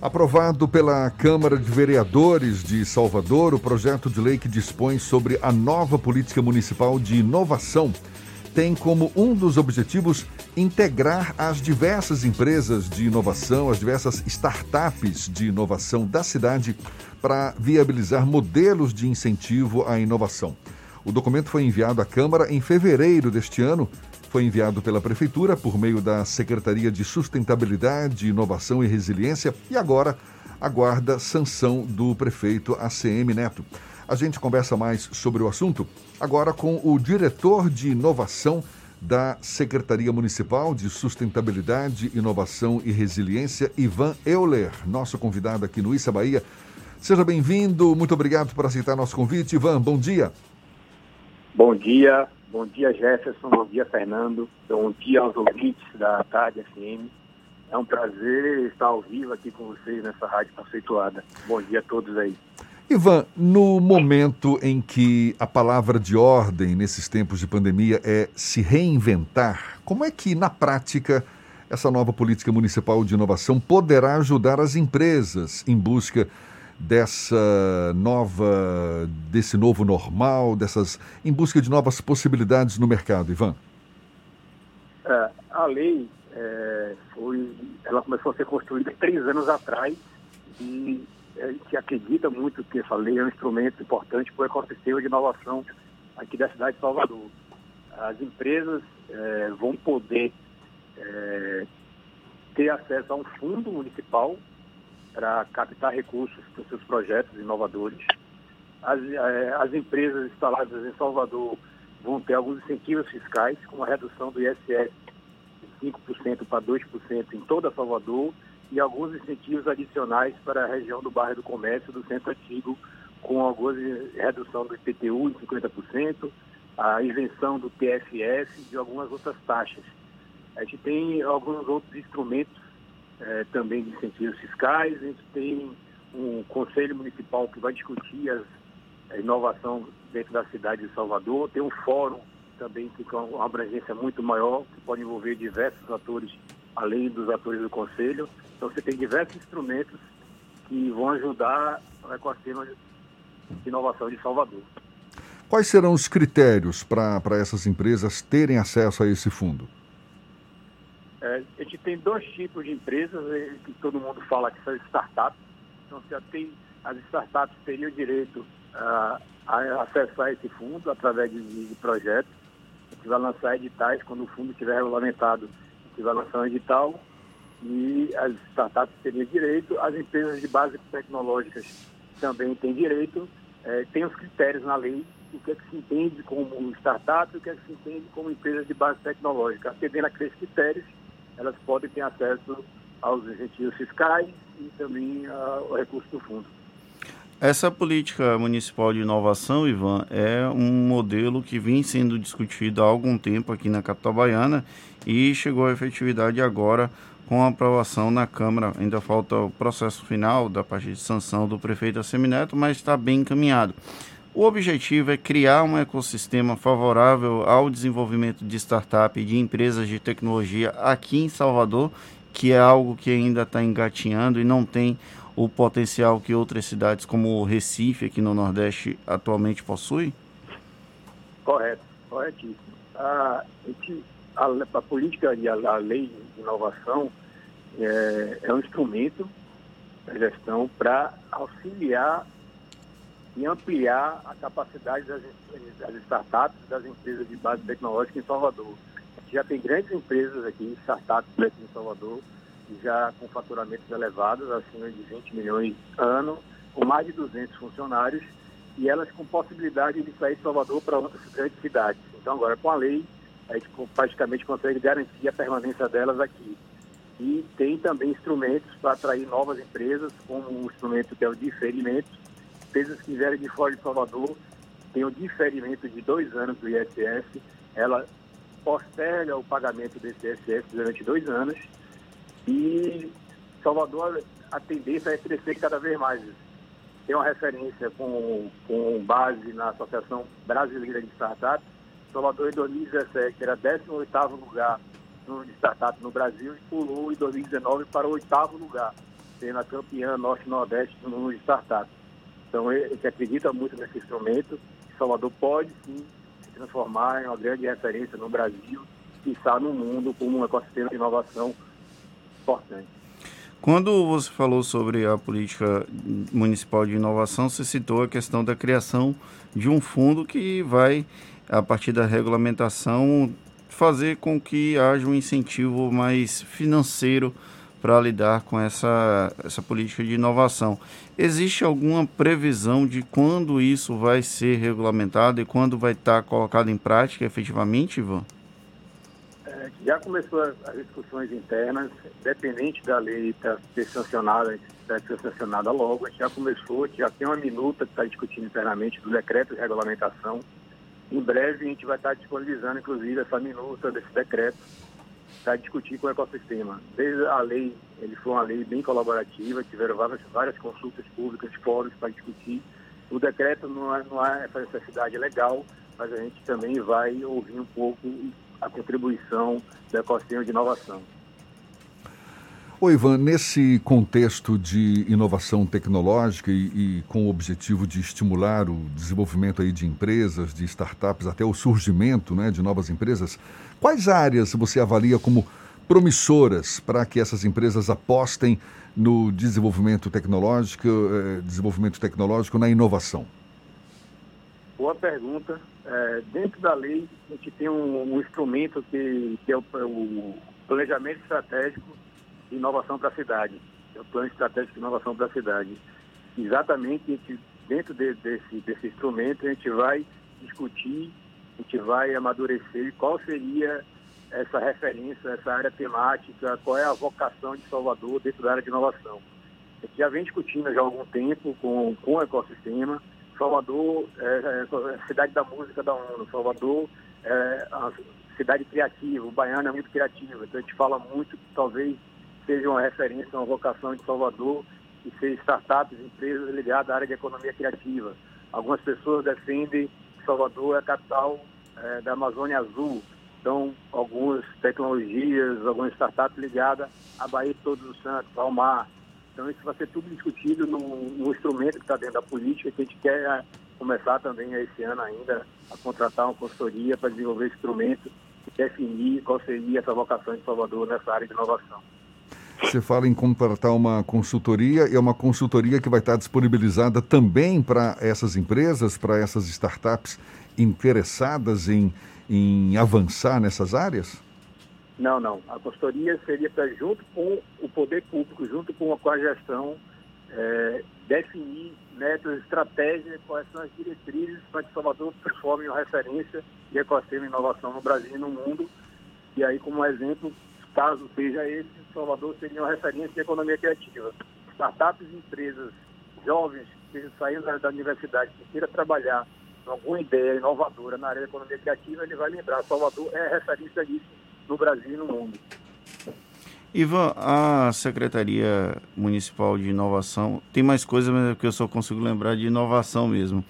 Aprovado pela Câmara de Vereadores de Salvador, o projeto de lei que dispõe sobre a nova política municipal de inovação tem como um dos objetivos integrar as diversas empresas de inovação, as diversas startups de inovação da cidade para viabilizar modelos de incentivo à inovação. O documento foi enviado à Câmara em fevereiro deste ano foi enviado pela Prefeitura por meio da Secretaria de Sustentabilidade, Inovação e Resiliência e agora aguarda sanção do prefeito ACM Neto. A gente conversa mais sobre o assunto agora com o diretor de inovação da Secretaria Municipal de Sustentabilidade, Inovação e Resiliência, Ivan Euler, nosso convidado aqui no Issa Bahia. Seja bem-vindo, muito obrigado por aceitar nosso convite. Ivan, bom dia. Bom dia, Bom dia, Jefferson. Bom dia, Fernando. Bom dia aos ouvintes da Tarde FM. É um prazer estar ao vivo aqui com vocês nessa rádio conceituada. Bom dia a todos aí. Ivan, no momento em que a palavra de ordem nesses tempos de pandemia é se reinventar, como é que, na prática, essa nova política municipal de inovação poderá ajudar as empresas em busca dessa nova, desse novo normal, dessas em busca de novas possibilidades no mercado, Ivan? É, a lei é, foi, ela começou a ser construída três anos atrás e a gente acredita muito que essa lei é um instrumento importante para o ecossistema de inovação aqui da cidade de Salvador. As empresas é, vão poder é, ter acesso a um fundo municipal para captar recursos para os seus projetos inovadores. As, eh, as empresas instaladas em Salvador vão ter alguns incentivos fiscais, como a redução do ISS de 5% para 2% em toda Salvador e alguns incentivos adicionais para a região do bairro do Comércio, do Centro Antigo, com alguma redução do IPTU em 50%, a isenção do TFS e de algumas outras taxas. A gente tem alguns outros instrumentos é, também de incentivos fiscais. A gente tem um conselho municipal que vai discutir as, a inovação dentro da cidade de Salvador. Tem um fórum também que tem uma abrangência muito maior, que pode envolver diversos atores, além dos atores do conselho. Então você tem diversos instrumentos que vão ajudar o ecossistema de inovação de Salvador. Quais serão os critérios para essas empresas terem acesso a esse fundo? É, a gente tem dois tipos de empresas é, que todo mundo fala que são startups. Então, já tem, as startups teriam direito a, a acessar esse fundo através de, de projetos. A gente vai lançar editais quando o fundo estiver regulamentado. A gente vai lançar um edital e as startups teriam direito. As empresas de base tecnológicas também têm direito. É, tem os critérios na lei o que é que se entende como startup o que é que se entende como empresa de base tecnológica. Atendendo aqueles critérios, elas podem ter acesso aos incentivos fiscais e também ao recurso do fundo. Essa política municipal de inovação, Ivan, é um modelo que vem sendo discutido há algum tempo aqui na capital baiana e chegou à efetividade agora com a aprovação na Câmara. Ainda falta o processo final da parte de sanção do prefeito Assemineto, mas está bem encaminhado. O objetivo é criar um ecossistema favorável ao desenvolvimento de startup e de empresas de tecnologia aqui em Salvador, que é algo que ainda está engatinhando e não tem o potencial que outras cidades como Recife, aqui no Nordeste, atualmente possuem? Correto, corretíssimo. A, a, a política e a, a, lei de inovação é, é um instrumento da gestão para auxiliar e ampliar a capacidade das, das startups, das empresas de base tecnológica em Salvador. Já tem grandes empresas aqui, startups aqui em Salvador, já com faturamentos elevados, acima de 20 milhões ano, com mais de 200 funcionários, e elas com possibilidade de sair de Salvador para outras grandes cidades. Então, agora, com a lei, a gente praticamente consegue garantir a permanência delas aqui. E tem também instrumentos para atrair novas empresas, como o um instrumento que é o diferimento, empresas que vierem de fora de Salvador têm um diferimento de dois anos do ISS, ela posterga o pagamento desse ISS durante dois anos e Salvador, a tendência é crescer cada vez mais. Tem uma referência com, com base na Associação Brasileira de Startups. Salvador, em 2017, era 18º lugar no startup no Brasil e pulou em 2019 para o oitavo lugar. sendo a campeã norte-nordeste no startups. Então, gente acredita muito nesse instrumento. Salvador pode, sim, se transformar em uma grande referência no Brasil e está no mundo como um ecossistema de inovação importante. Quando você falou sobre a política municipal de inovação, você citou a questão da criação de um fundo que vai, a partir da regulamentação, fazer com que haja um incentivo mais financeiro para lidar com essa, essa política de inovação. Existe alguma previsão de quando isso vai ser regulamentado e quando vai estar colocado em prática efetivamente, Ivan? É, já começou as, discussões internas, dependente da lei estar ser sancionada, deve ser sancionada logo, já começou, já tem uma minuta que está discutindo internamente do decreto de regulamentação. Em breve a gente vai estar disponibilizando, inclusive, essa minuta desse decreto para discutir com o ecossistema. Desde a lei, ele foi uma lei bem colaborativa, tiveram várias, várias consultas públicas, fóruns para discutir. O decreto não é, não é essa necessidade legal, mas a gente também vai ouvir um pouco a contribuição do ecossistema de inovação. Oi, Ivan, nesse contexto de inovação tecnológica e, e, com o objetivo de estimular o desenvolvimento aí de empresas, de startups, até o surgimento né, de novas empresas, quais áreas você avalia como promissoras para que essas empresas apostem no desenvolvimento tecnológico, eh, desenvolvimento tecnológico na inovação? Boa pergunta. É, dentro da lei, a gente tem um, um instrumento que, que é o, o planejamento estratégico de inovação para a cidade. É o plano estratégico de inovação para a cidade. Exatamente, gente, dentro de, desse, desse instrumento, a gente vai discutir, a gente vai amadurecer qual seria essa referência, essa área temática, qual é a vocação de Salvador dentro da área de inovação. A gente já vem discutindo já há algum tempo com, com o ecossistema. Salvador é, é a cidade da música da ONU. Salvador é a cidade criativa. O baiano é muito criativo. Então a gente fala muito que talvez seja uma referência, uma vocação de Salvador e ser startups, empresas ligadas à área de economia criativa. Algumas pessoas defendem que Salvador é a capital é, da Amazônia Azul. Então, algumas tecnologias, algumas startups ligadas à Bahia de Todos os Santos, ao mar. Então, isso vai ser tudo discutido no, instrumento que está dentro da política, que a gente quer é, começar também esse ano ainda a contratar uma consultoria para desenvolver instrumento e definir qual seria essa vocação de Salvador nessa área de inovação. Você fala em contratar uma consultoria e é uma consultoria que vai estar disponibilizada também para essas empresas, para essas startups interessadas em, em avançar nessas áreas? Não, não. A consultoria seria para, junto com o poder público, junto com a, gestão, é, definir metas, estratégias, quais são as diretrizes para que Salvador transforme uma referência de ecossistema e inovação no Brasil e no mundo. E aí, como exemplo, caso seja esse, Salvador seria uma referência de economia criativa. Startups e empresas jovens que saindo da, da universidade, que queira trabalhar com alguma ideia inovadora na área da economia criativa, ele vai lembrar, Salvador é referência disso no Brasil e no mundo. Ivan, a Secretaria Municipal de Inovação tem mais coisas, mas é que eu só consigo lembrar de inovação mesmo.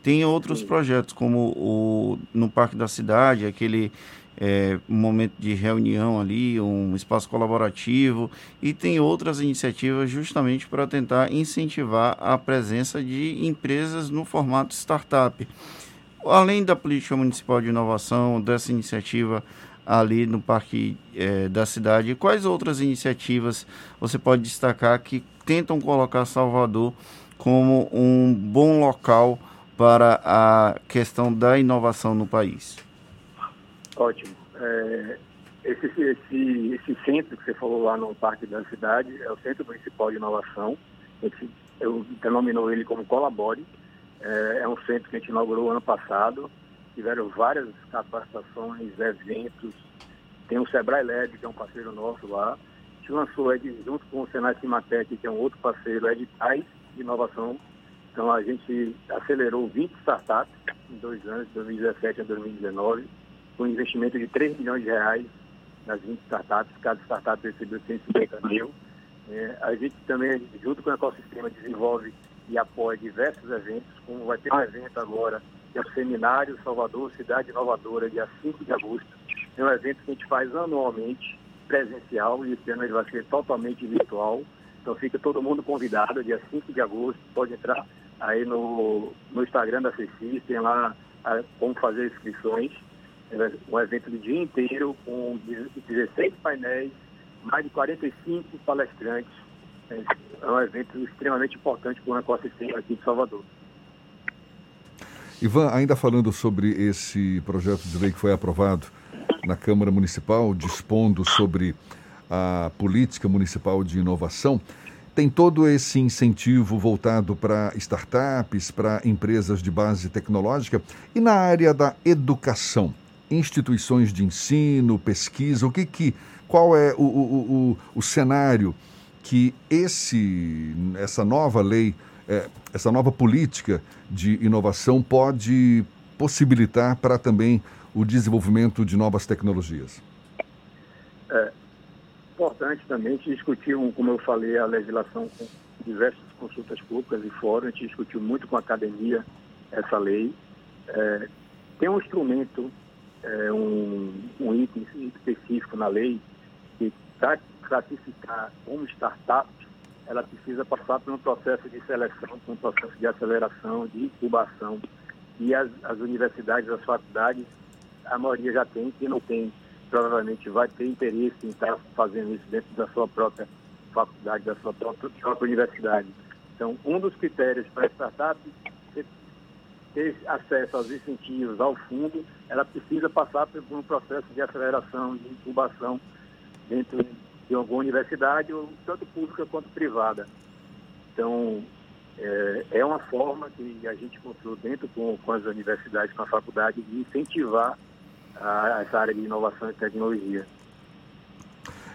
Tem outros Sim. projetos, como o no Parque da Cidade, aquele é, um momento de reunião ali, um espaço colaborativo e tem outras iniciativas justamente para tentar incentivar a presença de empresas no formato startup. Além da política municipal de inovação, dessa iniciativa ali no Parque é, da Cidade, quais outras iniciativas você pode destacar que tentam colocar Salvador como um bom local para a questão da inovação no país? Ótimo. É, esse, esse, esse centro que você falou lá no Parque da Cidade é o Centro Municipal de Inovação. Esse, eu denominou ele como Colabore. É, é um centro que a gente inaugurou ano passado. Tiveram várias capacitações, eventos. Tem o Sebrae Lab, que é um parceiro nosso lá. A gente lançou, junto com o Senai Cimatec, que é um outro parceiro, editais de inovação. Então a gente acelerou 20 startups em dois anos, de 2017 a 2019 com um investimento de 3 milhões de reais nas 20 startups, cada startup recebeu 150 mil. É, a gente também, junto com o ecossistema, desenvolve e apoia diversos eventos, como vai ter um evento agora, que é o Seminário Salvador Cidade Inovadora, dia 5 de agosto. É um evento que a gente faz anualmente, presencial, e esse ano ele vai ser totalmente virtual. Então fica todo mundo convidado, dia 5 de agosto, pode entrar aí no, no Instagram da CECIS, tem lá a, como fazer inscrições. É um evento do dia inteiro com 16 painéis, mais de 45 palestrantes. É um evento extremamente importante para o ecossistema aqui de Salvador. Ivan, ainda falando sobre esse projeto de lei que foi aprovado na Câmara Municipal, dispondo sobre a política municipal de inovação, tem todo esse incentivo voltado para startups, para empresas de base tecnológica e na área da educação, instituições de ensino, pesquisa, o que que, qual é o, o, o, o cenário que esse, essa nova lei, é, essa nova política de inovação pode possibilitar para também o desenvolvimento de novas tecnologias? É importante também a gente discutiu, como eu falei, a legislação com diversas consultas públicas e fóruns, a gente discutiu muito com a academia essa lei. É, tem um instrumento, é, um, um item específico na lei que para classificar como startup, ela precisa passar por um processo de seleção, por um processo de aceleração, de incubação. E as, as universidades, as faculdades, a maioria já tem, quem não tem, provavelmente vai ter interesse em estar fazendo isso dentro da sua própria faculdade, da sua própria, própria universidade. Então, um dos critérios para startup ter acesso aos incentivos, ao fundo, ela precisa passar por um processo de aceleração, de incubação dentro de alguma universidade, tanto pública quanto privada. Então, é, é uma forma que a gente construiu dentro com, com as universidades, com a faculdade, de incentivar a, essa área de inovação e tecnologia.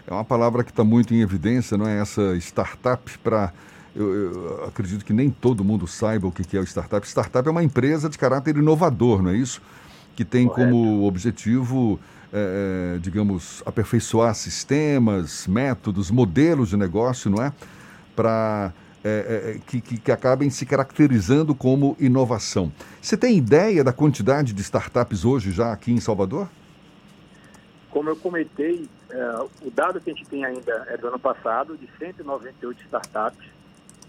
É uma palavra que está muito em evidência, não é? Essa startup para. Eu, eu, acredito que nem todo mundo saiba o que é o startup. Startup é uma empresa de caráter inovador, não é isso? Que tem Correto. como objetivo é, digamos, aperfeiçoar sistemas, métodos, modelos de negócio, não é? Para é, é, que, que, acabem se caracterizando como inovação. Você tem ideia da quantidade de startups hoje já aqui em Salvador? Como eu comentei, é, o dado que a gente tem ainda é do ano passado, de 198 startups,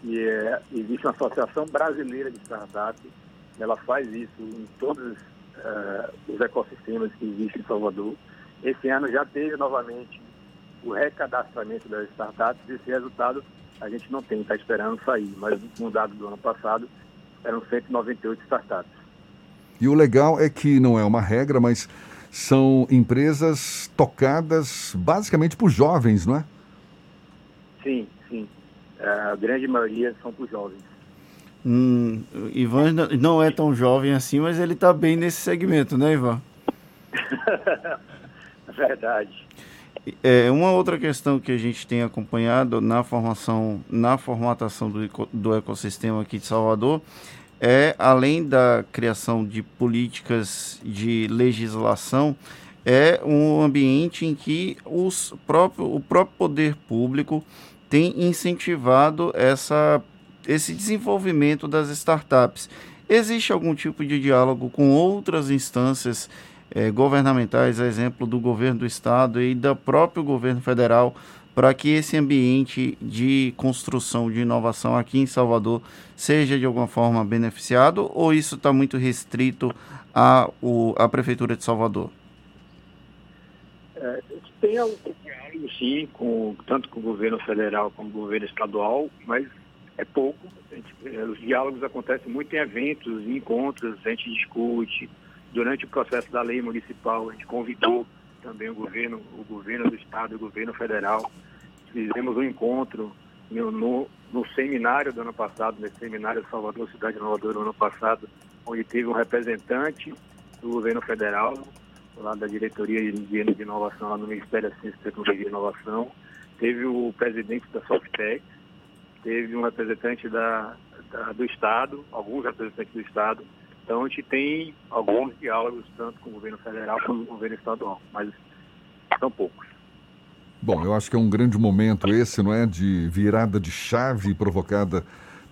e é, existe uma associação brasileira de startups, ela faz isso em todos uh, os ecossistemas que existem em Salvador. Esse ano já teve novamente o recadastramento das startups. Esse resultado a gente não tem, está esperando sair, mas no dado do ano passado eram 198 startups. E o legal é que não é uma regra, mas são empresas tocadas basicamente por jovens, não é? Sim, a grande maioria são por jovens. Hum, Ivan não é tão jovem assim, mas ele está bem nesse segmento, né, Ivan? Verdade. É, uma outra questão que a gente tem acompanhado na formação, na formatação do, do ecossistema aqui de Salvador é, além da criação de políticas de legislação, é um ambiente em que os próprio, o próprio poder público tem incentivado essa esse desenvolvimento das startups. Existe algum tipo de diálogo com outras instâncias eh, governamentais, a exemplo do governo do estado e do próprio governo federal, para que esse ambiente de construção de inovação aqui em Salvador seja de alguma forma beneficiado ou isso está muito restrito à, à Prefeitura de Salvador? É, tem sim, com, tanto com o governo federal como com o governo estadual, mas é pouco. Gente, é, os diálogos acontecem muito em eventos, em encontros, a gente discute. Durante o processo da lei municipal, a gente convidou também o governo, o governo do estado e o governo federal. Fizemos um encontro no, no, no seminário do ano passado, nesse seminário Salvador, Cidade Inovadora, no ano passado, onde teve um representante do governo federal, lá da Diretoria de Inovação, lá no Ministério da Ciência, Tecnologia e Inovação. Teve o presidente da Softec, teve um representante da, da, do Estado, alguns representantes do Estado. Então a gente tem alguns diálogos, tanto com o governo federal como com o governo estadual, mas são poucos. Bom, eu acho que é um grande momento esse, não é? De virada de chave provocada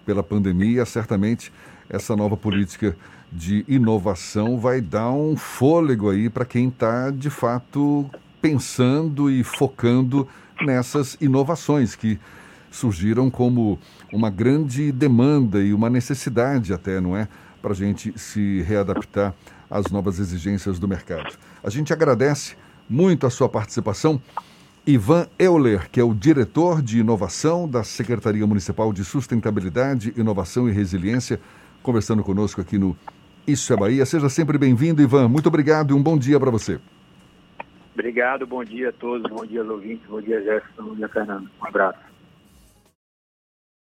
pela pandemia. Certamente essa nova política de inovação vai dar um fôlego aí para quem está, de fato, pensando e focando nessas inovações que surgiram como uma grande demanda e uma necessidade até, não é? Para a gente se readaptar às novas exigências do mercado. A gente agradece muito a sua participação. Ivan Euler, que é o diretor de inovação da Secretaria Municipal de Sustentabilidade, Inovação e Resiliência, conversando conosco aqui no Isso é Bahia. Seja sempre bem-vindo, Ivan. Muito obrigado e um bom dia para você. Obrigado, bom dia a todos, bom dia aos ouvintes, bom dia Jefferson, bom dia Fernando. Um abraço.